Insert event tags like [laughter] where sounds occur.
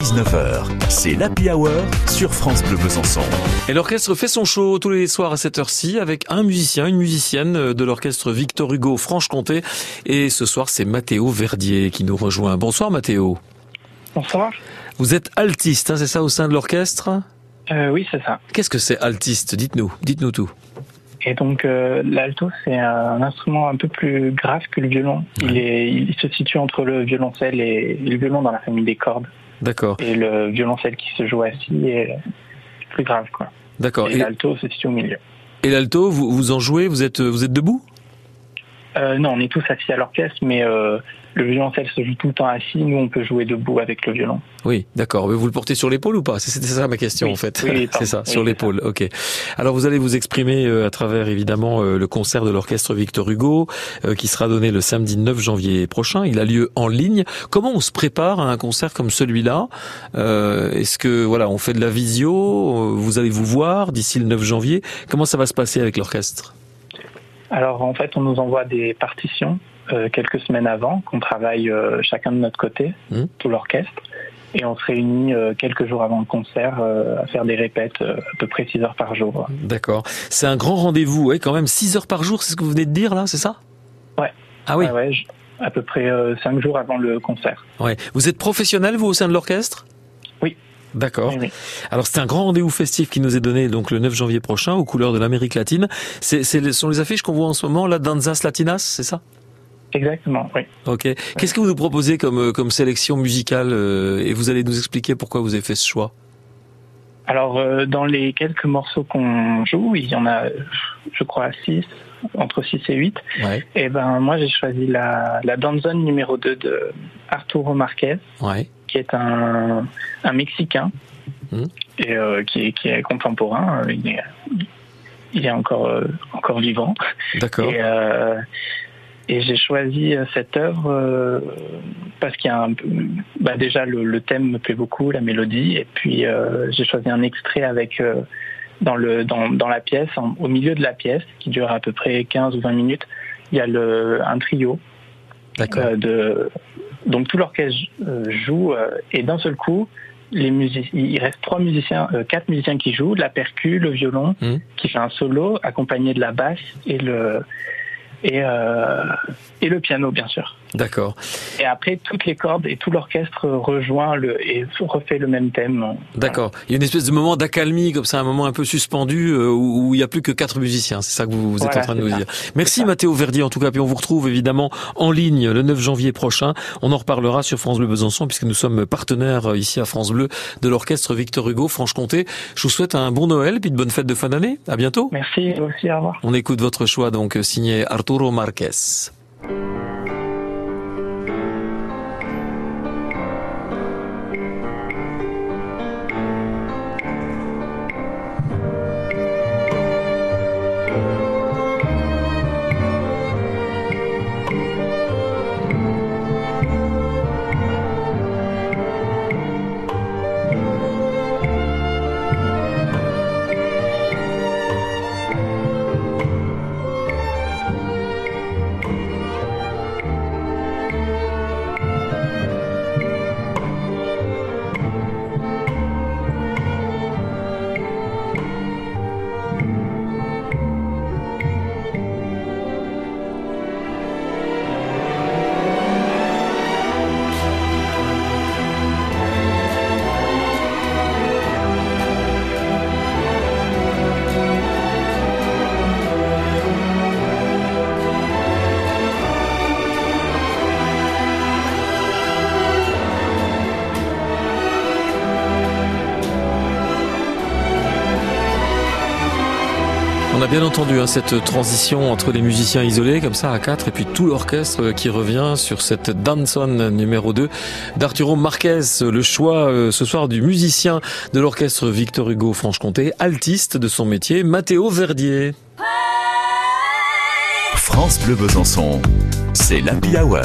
19h, c'est l'Happy Hour sur France Bleu Besançon. Et l'orchestre fait son show tous les soirs à cette heure-ci avec un musicien, une musicienne de l'orchestre Victor Hugo Franche-Comté. Et ce soir, c'est Mathéo Verdier qui nous rejoint. Bonsoir Mathéo. Bonsoir. Vous êtes altiste, hein, c'est ça, au sein de l'orchestre? Euh, oui, c'est ça. Qu'est-ce que c'est altiste? Dites-nous, dites-nous tout. Et donc euh, l'alto, c'est un instrument un peu plus grave que le violon. Il, est, il se situe entre le violoncelle et le violon dans la famille des cordes. D'accord. Et le violoncelle qui se joue assis est plus grave, quoi. D'accord. Et, l'alto se situe au milieu. Et l'alto, vous, vous en jouez Vous êtes, vous êtes debout? Euh, Non, on est tous assis à l'orchestre, mais euh, le violoncelle se joue tout le temps assis. Nous, on peut jouer debout avec le violon. Oui, d'accord. Mais vous le portez sur l'épaule ou pas? C'était ça ma question Oui, en fait. oui, [laughs] c'est ça, sur l'épaule. Ok. Alors vous allez vous exprimer euh, à travers évidemment euh, le concert de l'orchestre Victor Hugo euh, qui sera donné le samedi 9 janvier prochain. Il a lieu en ligne. Comment on se prépare à un concert comme celui-là? Euh, Est-ce que voilà, on fait de la visio? Vous allez vous voir d'ici le 9 janvier. Comment ça va se passer avec l'orchestre? Alors en fait, on nous envoie des partitions euh, quelques semaines avant, qu'on travaille euh, chacun de notre côté, Mhm. tout l'orchestre, et on se réunit euh, quelques jours avant le concert euh, à faire des répètes euh, à peu près 6 heures par jour. D'accord. C'est un grand rendez-vous. Ouais, quand même 6 heures par jour. C'est ce que vous venez de dire là, c'est ça? Ouais. Ah oui. Ouais, ouais, je- à peu près 5 jours avant le concert. Ouais. Vous êtes professionnel vous au sein de l'orchestre? D'accord. Oui, oui. Alors c'est un grand rendez-vous festif qui nous est donné donc le 9 janvier prochain aux couleurs de l'Amérique latine. C'est les- sont les affiches qu'on voit en ce moment, la Danzas Latinas, c'est ça? Exactement, oui. Ok. Qu'est-ce que vous nous proposez comme euh, comme sélection musicale euh, et vous allez nous expliquer pourquoi vous avez fait ce choix? Alors, euh, dans les quelques morceaux qu'on joue, il y en a, je crois, 6, entre 6 et 8. Ouais. Et ben, moi, j'ai choisi la, la Danzone numéro 2 de Arturo Marquez, Ouais. qui est un, un Mexicain, et euh, qui, est, qui est contemporain. euh, Il est, il est encore, encore vivant. D'accord. Et, et j'ai choisi euh, cette œuvre euh, parce qu'il y a un, peu- bah déjà le, le thème me plaît beaucoup, la mélodie, et puis euh, j'ai choisi un extrait avec euh, dans le dans, dans la pièce, en- au milieu de la pièce, qui dure à peu près 15 ou 20 minutes, il y a le un trio D'accord. euh, de donc tout l'orchestre joue et d'un seul coup les il reste trois musiciens, euh, quatre musiciens qui jouent, la percu, le violon, Mhm. qui fait un solo accompagné de la basse et le et euh, et le piano bien sûr. D'accord. Et après toutes les cordes et tout l'orchestre rejoint le et refait le même thème. D'accord. Il y a une espèce de moment d'accalmie comme ça, un moment un peu suspendu euh, où où il y a plus que quatre musiciens. C'est ça que vous, vous êtes Voilà, en train de nous ça. dire. Merci Mathéo Verdier en tout cas. Puis on vous retrouve évidemment en ligne le 9 janvier prochain. On en reparlera sur France Bleu Besançon puisque nous sommes partenaires euh, ici à France Bleu de l'orchestre Victor Hugo Franche-Comté. Je vous souhaite un bon Noël puis de bonnes fêtes de fin d'année. À bientôt. Merci aussi, au revoir. On écoute votre choix donc euh, signé Arturo Marquez. On a bien entendu hein, cette transition entre les musiciens isolés comme ça à quatre et puis tout l'orchestre qui revient sur cette Danson numéro 2 d'Arturo Marquez. Le choix euh, ce soir du musicien de l'orchestre Victor Hugo Franche-Comté, altiste de son métier, Mathéo Verdier. France Bleu Besançon, c'est l'Happy Hour